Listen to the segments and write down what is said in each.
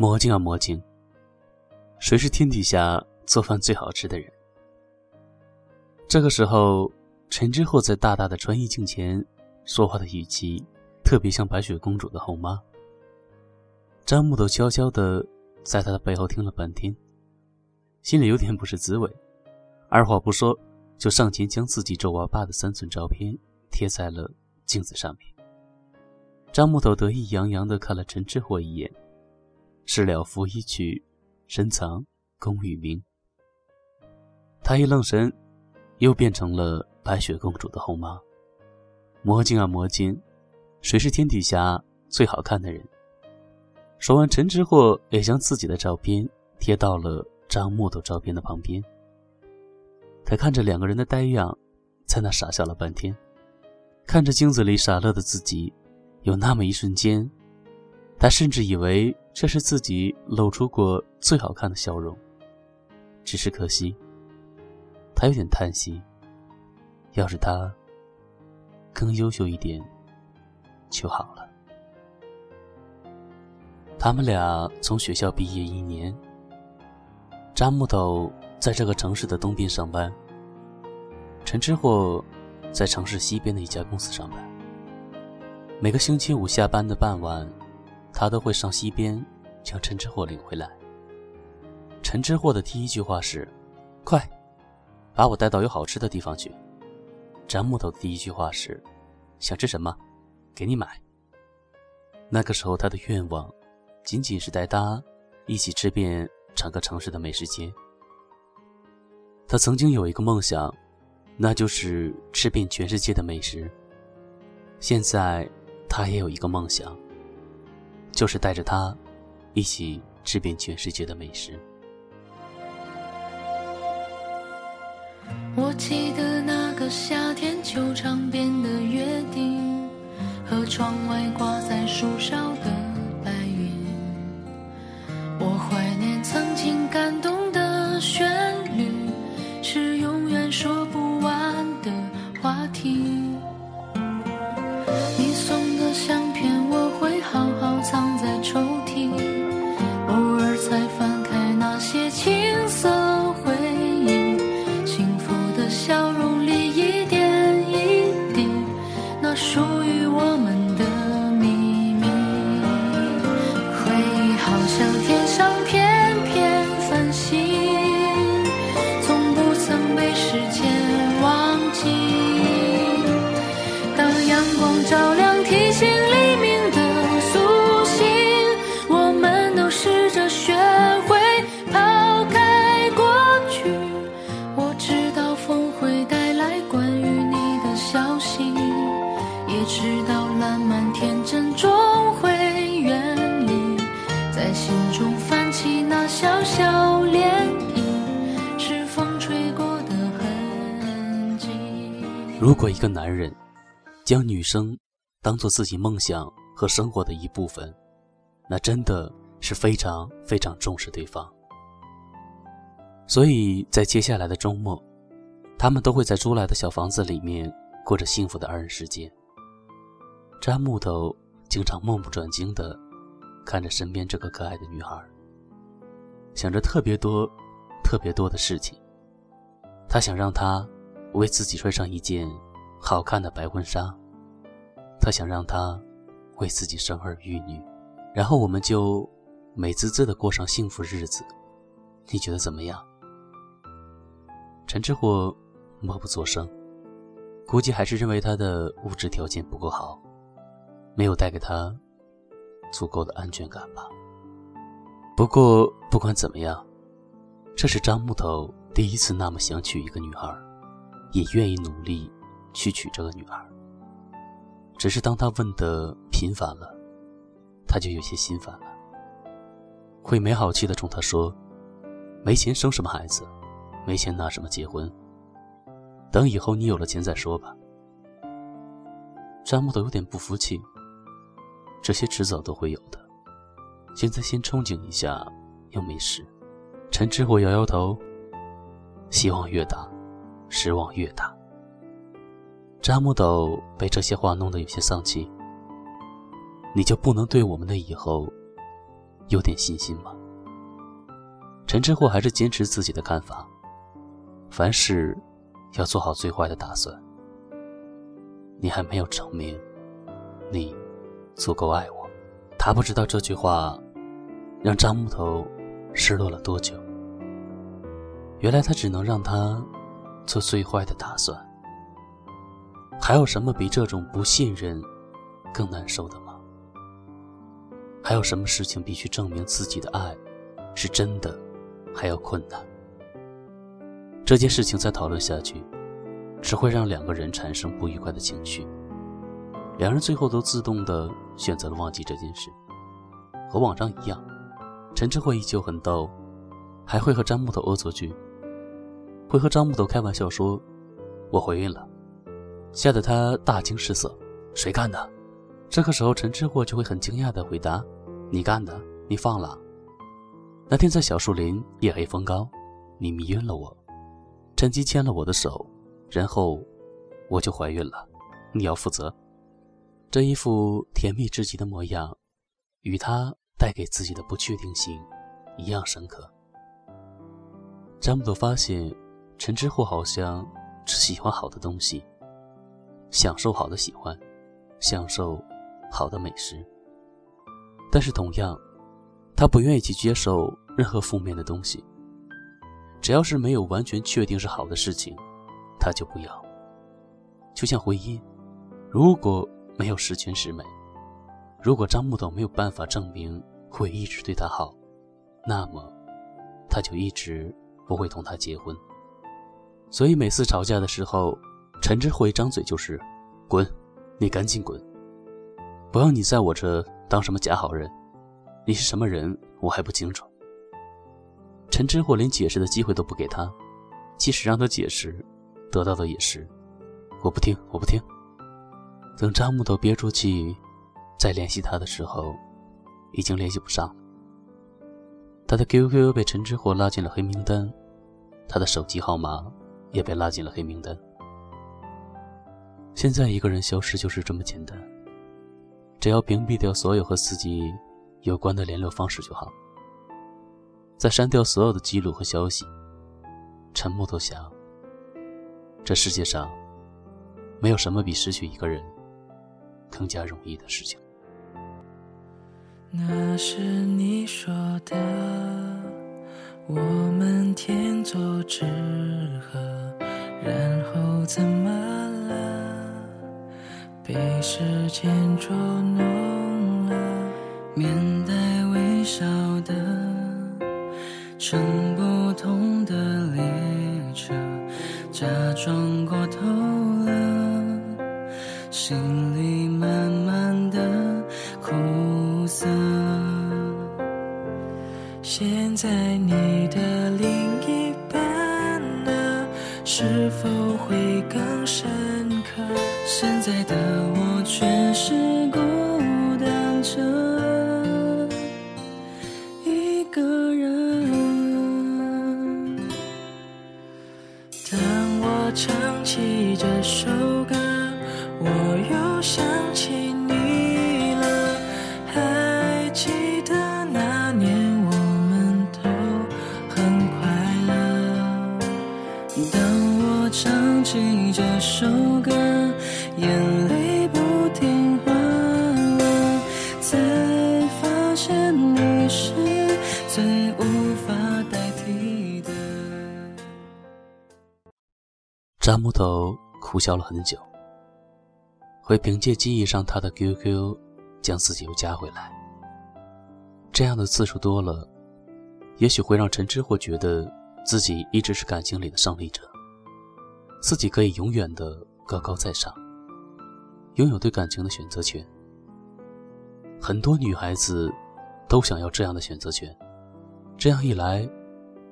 魔镜啊魔镜，谁是天底下做饭最好吃的人？这个时候，陈之后在大大的穿衣镜前说话的语气，特别像白雪公主的后妈。张木头悄悄的在他的背后听了半天，心里有点不是滋味，二话不说就上前将自己皱巴巴的三寸照片贴在了镜子上面。张木头得意洋洋的看了陈之火一眼。事了拂衣去，深藏功与名。他一愣神，又变成了白雪公主的后妈。魔镜啊魔镜，谁是天底下最好看的人？说完，陈之货也将自己的照片贴到了张木头照片的旁边。他看着两个人的呆样，在那傻笑了半天，看着镜子里傻乐的自己，有那么一瞬间。他甚至以为这是自己露出过最好看的笑容，只是可惜，他有点叹息。要是他更优秀一点就好了。他们俩从学校毕业一年，张木头在这个城市的东边上班，陈之货在城市西边的一家公司上班。每个星期五下班的傍晚。他都会上西边，将陈之货领回来。陈之货的第一句话是：“快，把我带到有好吃的地方去。”张木头的第一句话是：“想吃什么，给你买。”那个时候，他的愿望仅仅是带他一起吃遍整个城市的美食街。他曾经有一个梦想，那就是吃遍全世界的美食。现在，他也有一个梦想。就是带着他，一起吃遍全世界的美食。我记得那个夏天，球场边的约定，和窗外挂在树梢的白云。我怀念曾经感动如果一个男人将女生当做自己梦想和生活的一部分，那真的是非常非常重视对方。所以在接下来的周末，他们都会在租来的小房子里面过着幸福的二人世界。詹木头经常目不转睛地看着身边这个可爱的女孩，想着特别多、特别多的事情。他想让她。为自己穿上一件好看的白婚纱，他想让她为自己生儿育女，然后我们就美滋滋的过上幸福日子。你觉得怎么样？陈之火默不作声，估计还是认为他的物质条件不够好，没有带给他足够的安全感吧。不过不管怎么样，这是张木头第一次那么想娶一个女孩。也愿意努力去娶这个女儿。只是当他问的频繁了，他就有些心烦了。会没好气的冲他说：“没钱生什么孩子？没钱拿什么结婚？等以后你有了钱再说吧。”张木头有点不服气。这些迟早都会有的，现在先憧憬一下又没事。陈之火摇摇头，希望越大。失望越大，扎木斗被这些话弄得有些丧气。你就不能对我们的以后有点信心吗？陈志货还是坚持自己的看法，凡事要做好最坏的打算。你还没有证明你足够爱我。他不知道这句话让张木头失落了多久。原来他只能让他做最坏的打算。还有什么比这种不信任更难受的吗？还有什么事情必须证明自己的爱是真的还要困难？这件事情再讨论下去。只会让两个人产生不愉快的情绪，两人最后都自动的选择了忘记这件事。和往常一样，陈志慧依旧很逗，还会和张木头恶作剧，会和张木头开玩笑说：“我怀孕了。”吓得他大惊失色：“谁干的？”这个时候，陈志货就会很惊讶的回答：“你干的，你放了。那天在小树林，夜黑风高，你迷晕了我，趁机牵了我的手。”然后，我就怀孕了，你要负责。这一副甜蜜至极的模样，与他带给自己的不确定性一样深刻。张木头发现，陈之货好像只喜欢好的东西，享受好的喜欢，享受好的美食。但是同样，他不愿意去接受任何负面的东西。只要是没有完全确定是好的事情。他就不要，就像婚姻，如果没有十全十美，如果张木头没有办法证明会一直对他好，那么他就一直不会同他结婚。所以每次吵架的时候，陈志慧一张嘴就是“滚，你赶紧滚，不要你在我这当什么假好人，你是什么人我还不清楚。”陈志慧连解释的机会都不给他，即使让他解释。得到的也是，我不听，我不听。等张木头憋住气，再联系他的时候，已经联系不上了。他的 QQ 被陈之火拉进了黑名单，他的手机号码也被拉进了黑名单。现在一个人消失就是这么简单，只要屏蔽掉所有和自己有关的联络方式就好，再删掉所有的记录和消息。陈木头想。这世界上，没有什么比失去一个人更加容易的事情。那是你说的，我们天作之合，然后怎么了？被时间捉弄了，面带微笑的，乘不同的列车。假装过头了，心里是否会更深刻？现在的我却是孤单着大木头苦笑了很久，会凭借记忆上他的 QQ，将自己又加回来。这样的次数多了，也许会让陈之或觉得自己一直是感情里的胜利者，自己可以永远的高高在上，拥有对感情的选择权。很多女孩子都想要这样的选择权，这样一来，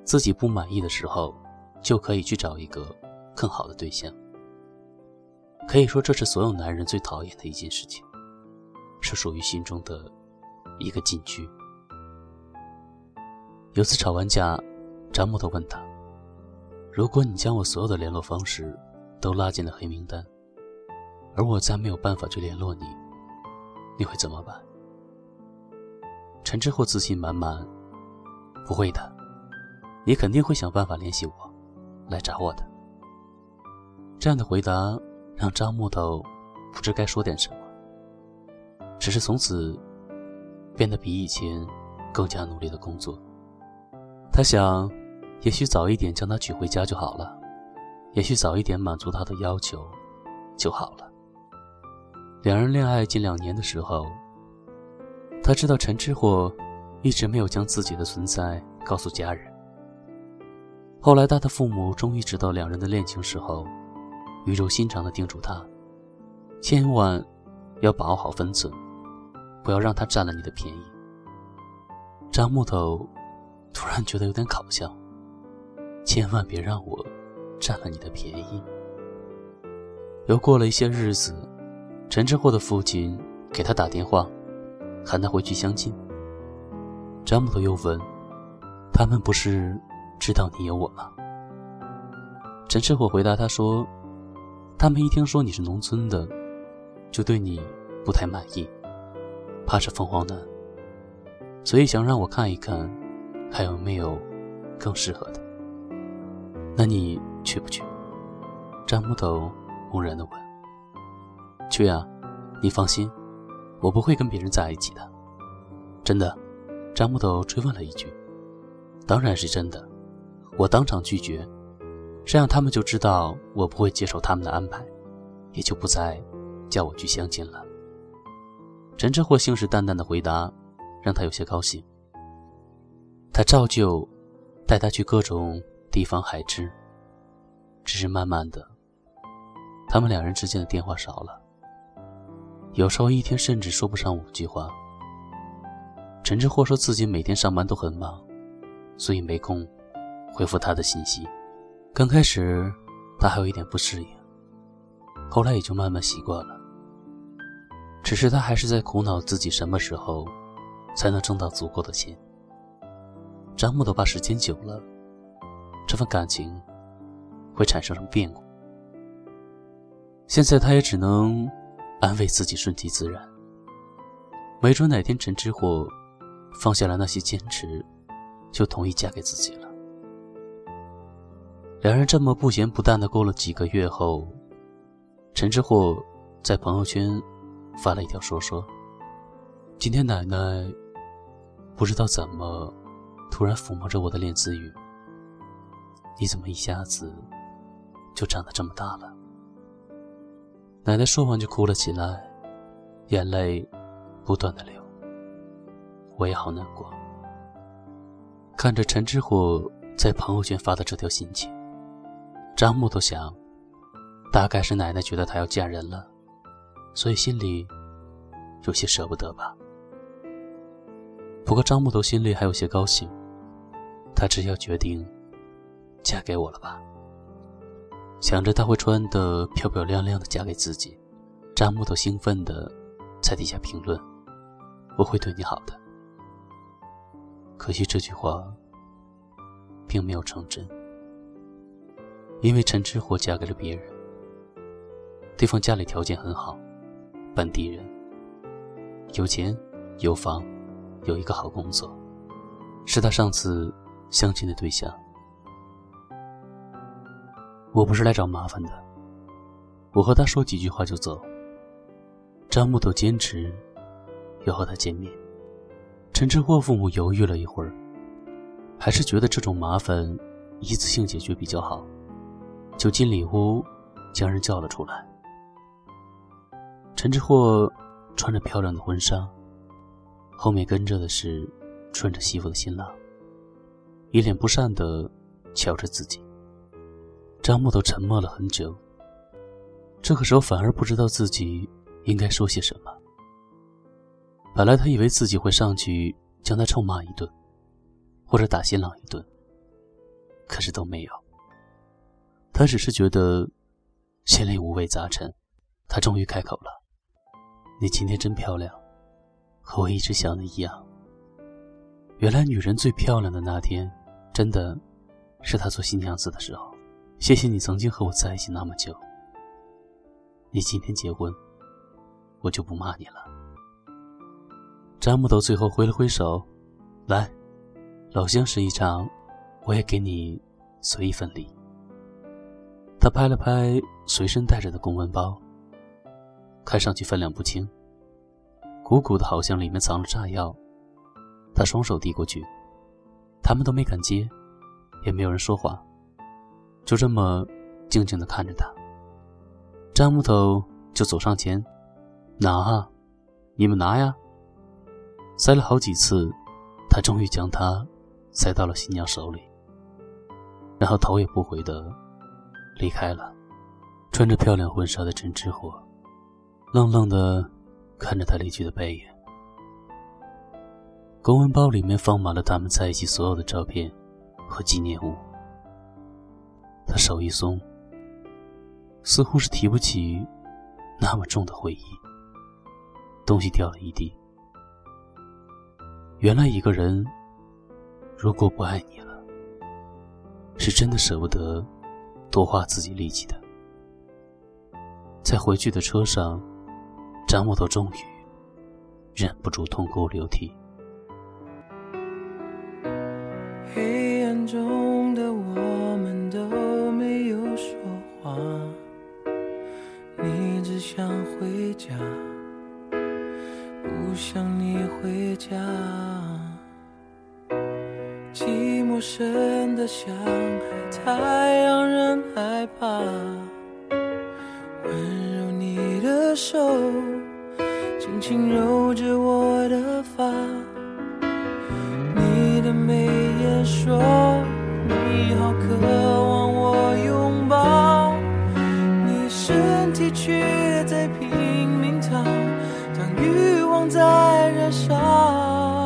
自己不满意的时候，就可以去找一个。更好的对象，可以说这是所有男人最讨厌的一件事情，是属于心中的一个禁区。有次吵完架，张木头问他：“如果你将我所有的联络方式都拉进了黑名单，而我再没有办法去联络你，你会怎么办？”陈之后自信满满：“不会的，你肯定会想办法联系我，来找我的。”这样的回答让张木头不知该说点什么，只是从此变得比以前更加努力的工作。他想，也许早一点将她娶回家就好了，也许早一点满足她的要求就好了。两人恋爱近两年的时候，他知道陈之货一直没有将自己的存在告诉家人。后来，他的父母终于知道两人的恋情时候，语重心长地叮嘱他，千万要把握好分寸，不要让他占了你的便宜。张木头突然觉得有点搞笑，千万别让我占了你的便宜。又过了一些日子。陈志货的父亲给他打电话，喊他回去相亲。张木头又问：“他们不是知道你有我吗？”陈志火回答他说：“他们一听说你是农村的，就对你不太满意，怕是凤凰男，所以想让我看一看，还有没有更适合的。那你去不去？”张木头木然的问。去呀，你放心，我不会跟别人在一起的。真的，张木头追问了一句：“当然是真的。”我当场拒绝，这样他们就知道我不会接受他们的安排，也就不再叫我去相亲了。陈志货信誓旦旦的回答，让他有些高兴。他照旧带他去各种地方海吃，只是慢慢的，他们两人之间的电话少了。有时候一天甚至说不上五句话。陈志货说自己每天上班都很忙，所以没空回复他的信息。刚开始他还有一点不适应，后来也就慢慢习惯了。只是他还是在苦恼自己什么时候才能挣到足够的钱。张木头怕时间久了，这份感情会产生什么变故。现在他也只能。安慰自己，顺其自然。没准哪天陈之火放下了那些坚持，就同意嫁给自己了。两人这么不咸不淡的过了几个月后，陈之火在朋友圈发了一条说说：“今天奶奶不知道怎么突然抚摸着我的脸自语，你怎么一下子就长得这么大了？”奶奶说完就哭了起来，眼泪不断的流。我也好难过。看着陈之火在朋友圈发的这条心情，张木头想，大概是奶奶觉得她要嫁人了，所以心里有些舍不得吧。不过张木头心里还有些高兴，她只要决定嫁给我了吧。想着他会穿得漂漂亮亮的嫁给自己，张木头兴奋的在底下评论：“我会对你好的。”可惜这句话并没有成真，因为陈之火嫁给了别人。对方家里条件很好，本地人，有钱有房，有一个好工作，是他上次相亲的对象。我不是来找麻烦的，我和他说几句话就走。张木头坚持要和他见面，陈志货父母犹豫了一会儿，还是觉得这种麻烦一次性解决比较好，就进里屋将人叫了出来。陈志货穿着漂亮的婚纱，后面跟着的是穿着西服的新郎，一脸不善的瞧着自己。张木头沉默了很久，这个时候反而不知道自己应该说些什么。本来他以为自己会上去将他臭骂一顿，或者打新郎一顿，可是都没有。他只是觉得心里五味杂陈。他终于开口了：“你今天真漂亮，和我一直想的一样。原来女人最漂亮的那天，真的是她做新娘子的时候。”谢谢你曾经和我在一起那么久。你今天结婚，我就不骂你了。张木头最后挥了挥手，来，老相识一场，我也给你随一份礼。他拍了拍随身带着的公文包，看上去分量不轻，鼓鼓的，好像里面藏了炸药。他双手递过去，他们都没敢接，也没有人说话，就这么静静的看着他。张木头就走上前，拿啊，你们拿呀。塞了好几次，他终于将它塞到了新娘手里，然后头也不回的离开了。穿着漂亮婚纱的陈之火，愣愣的看着他离去的背影。公文包里面放满了他们在一起所有的照片和纪念物。他手一松，似乎是提不起那么重的回忆，东西掉了一地。原来一个人，如果不爱你了，是真的舍不得多花自己力气的。在回去的车上，张木头终于忍不住痛哭流涕。黑暗中的我们都没有说话，你只想回家。不想你回家，寂寞深的像海，太让人害怕。温柔你的手，轻轻揉着我的发，你的眉眼说你好渴望我拥抱，你身体却在拼命逃。当欲望在燃烧。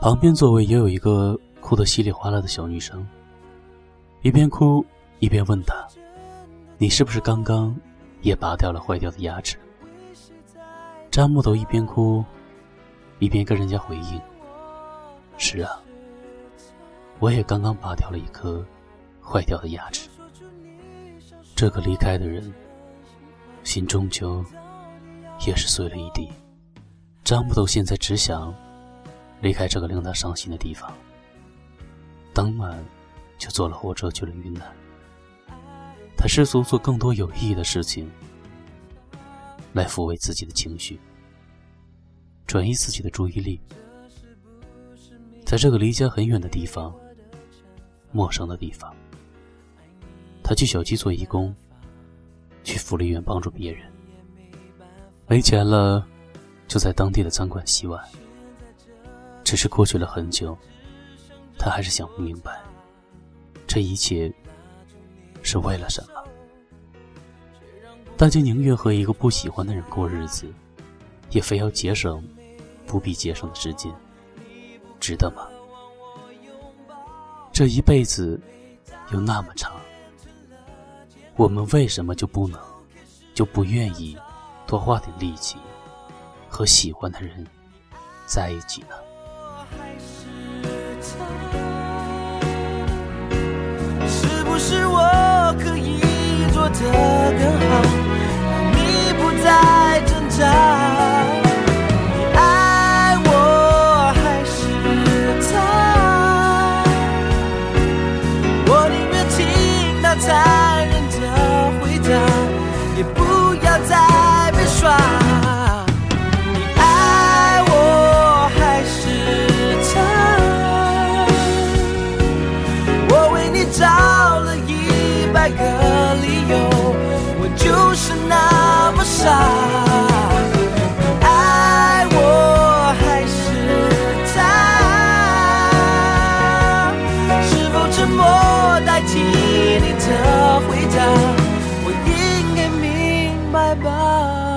旁边座位也有一个哭得稀里哗啦的小女生，一边哭一边问他：“你是不是刚刚也拔掉了坏掉的牙齿？”张木头一边哭一边跟人家回应：“是啊，我也刚刚拔掉了一颗。”坏掉的牙齿，这个离开的人，心终究也是碎了一地。张木头现在只想离开这个令他伤心的地方。当晚就坐了火车去了云南。他试图做更多有意义的事情，来抚慰自己的情绪，转移自己的注意力。在这个离家很远的地方，陌生的地方。他去小区做义工，去福利院帮助别人。没钱了，就在当地的餐馆洗碗。只是过去了很久，他还是想不明白，这一切是为了什么？大家宁愿和一个不喜欢的人过日子，也非要节省不必节省的时间，值得吗？这一辈子有那么长。我们为什么就不能，就不愿意多花点力气和喜欢的人在一起呢？是我可以做得更好，让你不再挣扎？bye.